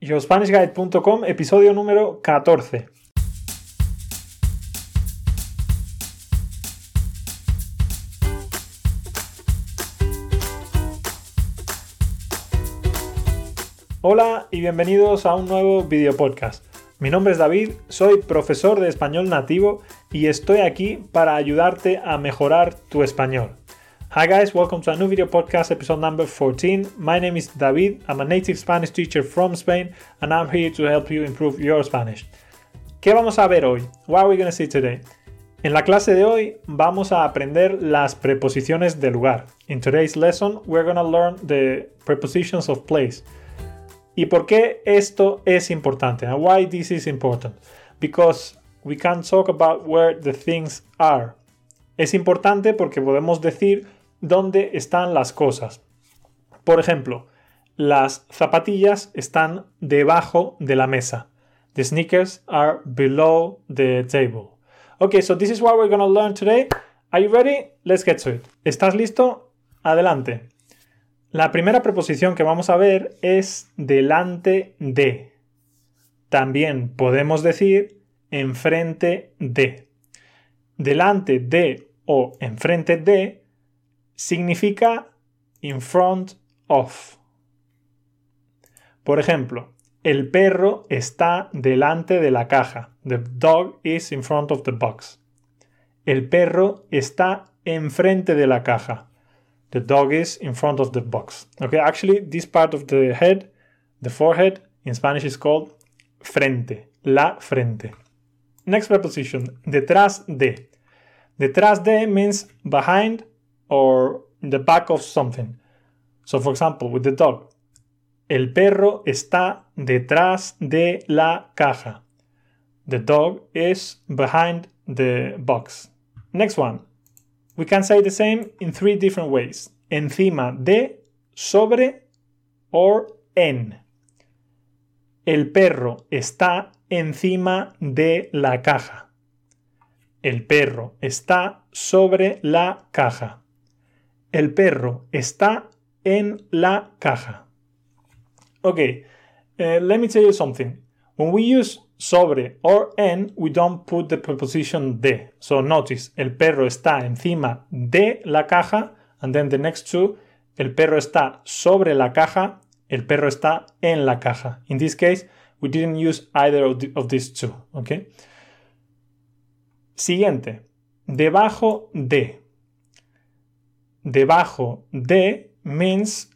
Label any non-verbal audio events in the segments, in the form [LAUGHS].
YoSpanishGuide.com, episodio número 14. Hola y bienvenidos a un nuevo video podcast. Mi nombre es David, soy profesor de español nativo y estoy aquí para ayudarte a mejorar tu español. Hi guys, welcome to a new video podcast, episode number 14. My name is David. I'm a native Spanish teacher from Spain and I'm here to help you improve your Spanish. ¿Qué vamos a ver hoy? What are we going to see today? En la clase de hoy vamos a aprender las preposiciones de lugar. In today's lesson, we're going to learn the prepositions of place. ¿Y por qué esto es importante? And why this is important? Because we can talk about where the things are. Es importante porque podemos decir dónde están las cosas. Por ejemplo, las zapatillas están debajo de la mesa. The sneakers are below the table. Okay, so this is what we're going to learn today. Are you ready? Let's get to it. ¿Estás listo? Adelante. La primera preposición que vamos a ver es delante de. También podemos decir enfrente de. Delante de o enfrente de significa in front of. Por ejemplo, el perro está delante de la caja. The dog is in front of the box. El perro está enfrente de la caja. The dog is in front of the box. Okay, actually, this part of the head, the forehead, in Spanish is called frente. La frente. Next preposition, detrás de. Detrás de means behind or in the back of something. So, for example, with the dog, el perro está detrás de la caja. The dog is behind the box. Next one. We can say the same in three different ways. Encima de, sobre or en. El perro está encima de la caja. El perro está sobre la caja. El perro está en la caja. Okay, uh, let me tell you something. When we use sobre or en, we don't put the preposition de. So notice, el perro está encima de la caja, and then the next two, el perro está sobre la caja, el perro está en la caja. In this case, we didn't use either of, of these two. Okay. Siguiente, debajo de debajo de means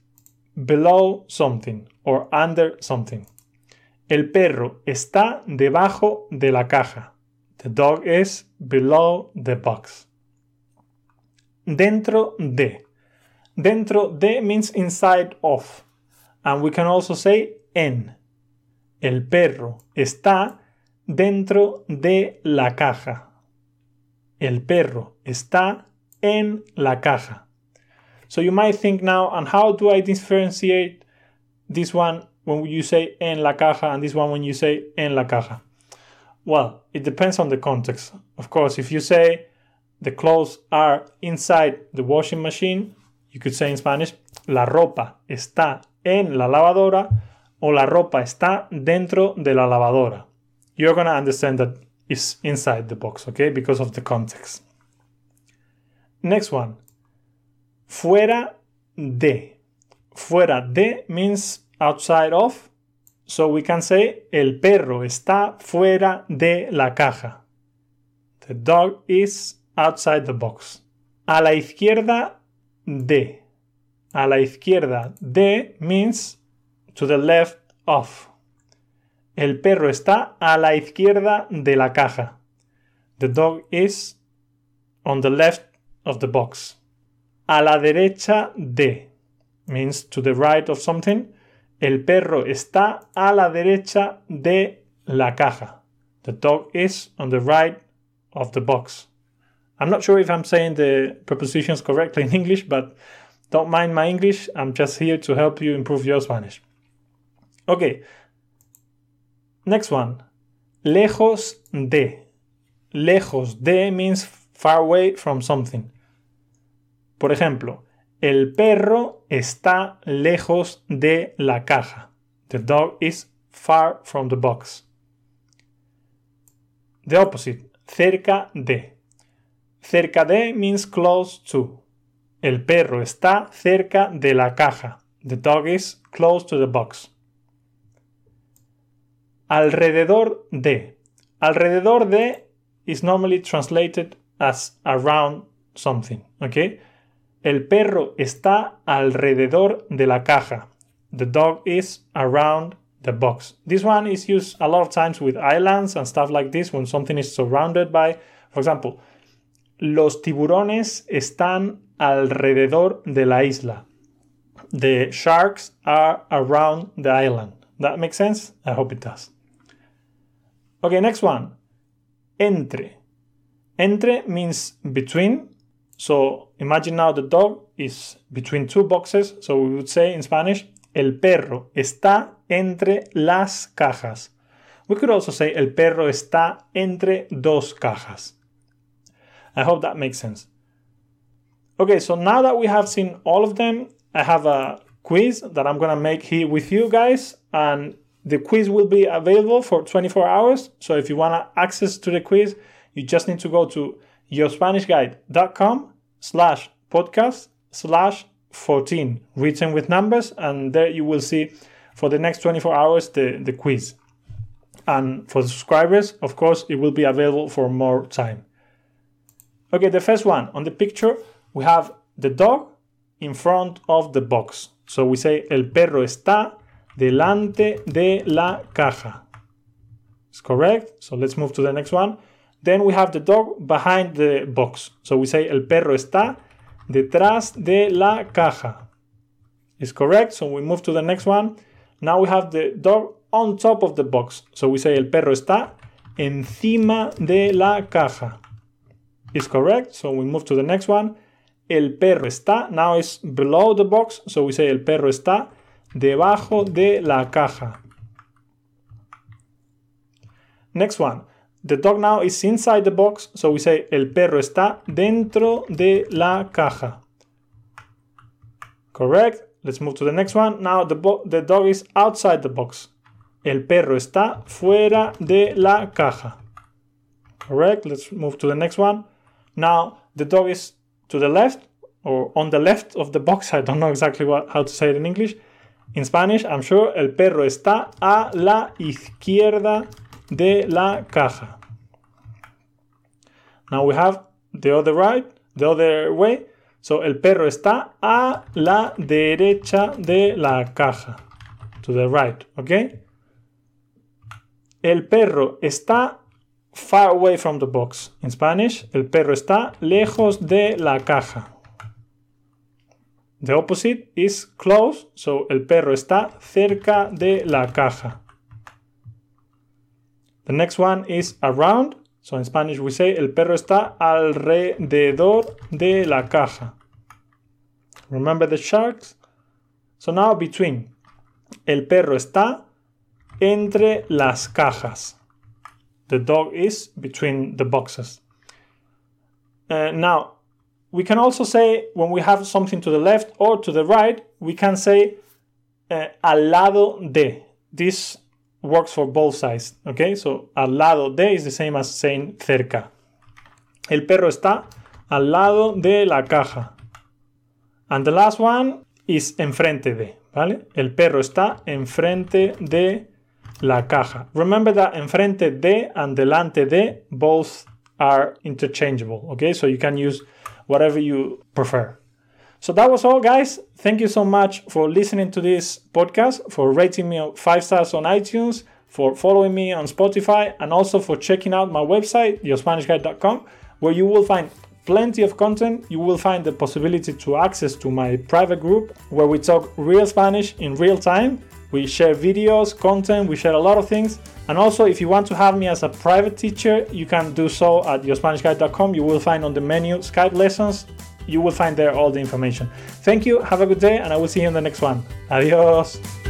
below something or under something. El perro está debajo de la caja. The dog is below the box. Dentro de. Dentro de means inside of. And we can also say en. El perro está dentro de la caja. El perro está en la caja. So you might think now, and how do I differentiate this one when you say en la caja and this one when you say en la caja? Well, it depends on the context. Of course, if you say the clothes are inside the washing machine, you could say in Spanish, la ropa está en la lavadora o la ropa está dentro de la lavadora. You're going to understand that it's inside the box, okay, because of the context. Next one. Fuera de. Fuera de means outside of. So we can say el perro está fuera de la caja. The dog is outside the box. A la izquierda de. A la izquierda de means to the left of. El perro está a la izquierda de la caja. The dog is on the left of the box a la derecha de means to the right of something. El perro está a la derecha de la caja. The dog is on the right of the box. I'm not sure if I'm saying the prepositions correctly in English, but don't mind my English. I'm just here to help you improve your Spanish. Okay. Next one. Lejos de. Lejos de means far away from something. Por ejemplo, el perro está lejos de la caja. The dog is far from the box. The opposite, cerca de. Cerca de means close to. El perro está cerca de la caja. The dog is close to the box. Alrededor de. Alrededor de is normally translated as around something, okay? El perro está alrededor de la caja. The dog is around the box. This one is used a lot of times with islands and stuff like this when something is surrounded by, for example, los tiburones están alrededor de la isla. The sharks are around the island. That makes sense? I hope it does. Okay, next one. Entre. Entre means between. So imagine now the dog is between two boxes. So we would say in Spanish, el perro está entre las cajas. We could also say el perro está entre dos cajas. I hope that makes sense. Okay, so now that we have seen all of them, I have a quiz that I'm gonna make here with you guys, and the quiz will be available for 24 hours. So if you wanna access to the quiz, you just need to go to yourspanishguide.com slash podcast slash 14 written with numbers and there you will see for the next 24 hours the, the quiz. And for subscribers of course it will be available for more time. Okay the first one. On the picture we have the dog in front of the box. So we say el perro está delante de la caja. It's correct. So let's move to the next one then we have the dog behind the box so we say el perro está detrás de la caja. Is correct. So we move to the next one. Now we have the dog on top of the box. So we say el perro está encima de la caja. Is correct. So we move to the next one. El perro está. Now it's below the box. So we say el perro está debajo de la caja. Next one. The dog now is inside the box, so we say el perro está dentro de la caja. Correct. Let's move to the next one. Now the, the dog is outside the box. El perro está fuera de la caja. Correct. Let's move to the next one. Now the dog is to the left or on the left of the box. [LAUGHS] I don't know exactly what, how to say it in English. In Spanish, I'm sure el perro está a la izquierda de la caja. Now we have the other right, the other way. So el perro está a la derecha de la caja. To the right, okay? El perro está far away from the box. In Spanish, el perro está lejos de la caja. The opposite is close, so el perro está cerca de la caja. The next one is around. So in Spanish we say el perro está alrededor de la caja. Remember the sharks? So now between. El perro está entre las cajas. The dog is between the boxes. Uh, now, we can also say when we have something to the left or to the right, we can say uh, al lado de. This works for both sides. Okay, so al lado de is the same as saying cerca. El perro está al lado de la caja. And the last one is enfrente de. ¿Vale? El perro está enfrente de la caja. Remember that enfrente de and delante de both are interchangeable. Okay, so you can use whatever you prefer. So that was all, guys. Thank you so much for listening to this podcast, for rating me five stars on iTunes, for following me on Spotify, and also for checking out my website, yourspanishguide.com, where you will find plenty of content. You will find the possibility to access to my private group where we talk real Spanish in real time. We share videos, content, we share a lot of things. And also, if you want to have me as a private teacher, you can do so at yourspanishguide.com. You will find on the menu Skype lessons, you will find there all the information. Thank you, have a good day, and I will see you in the next one. Adios.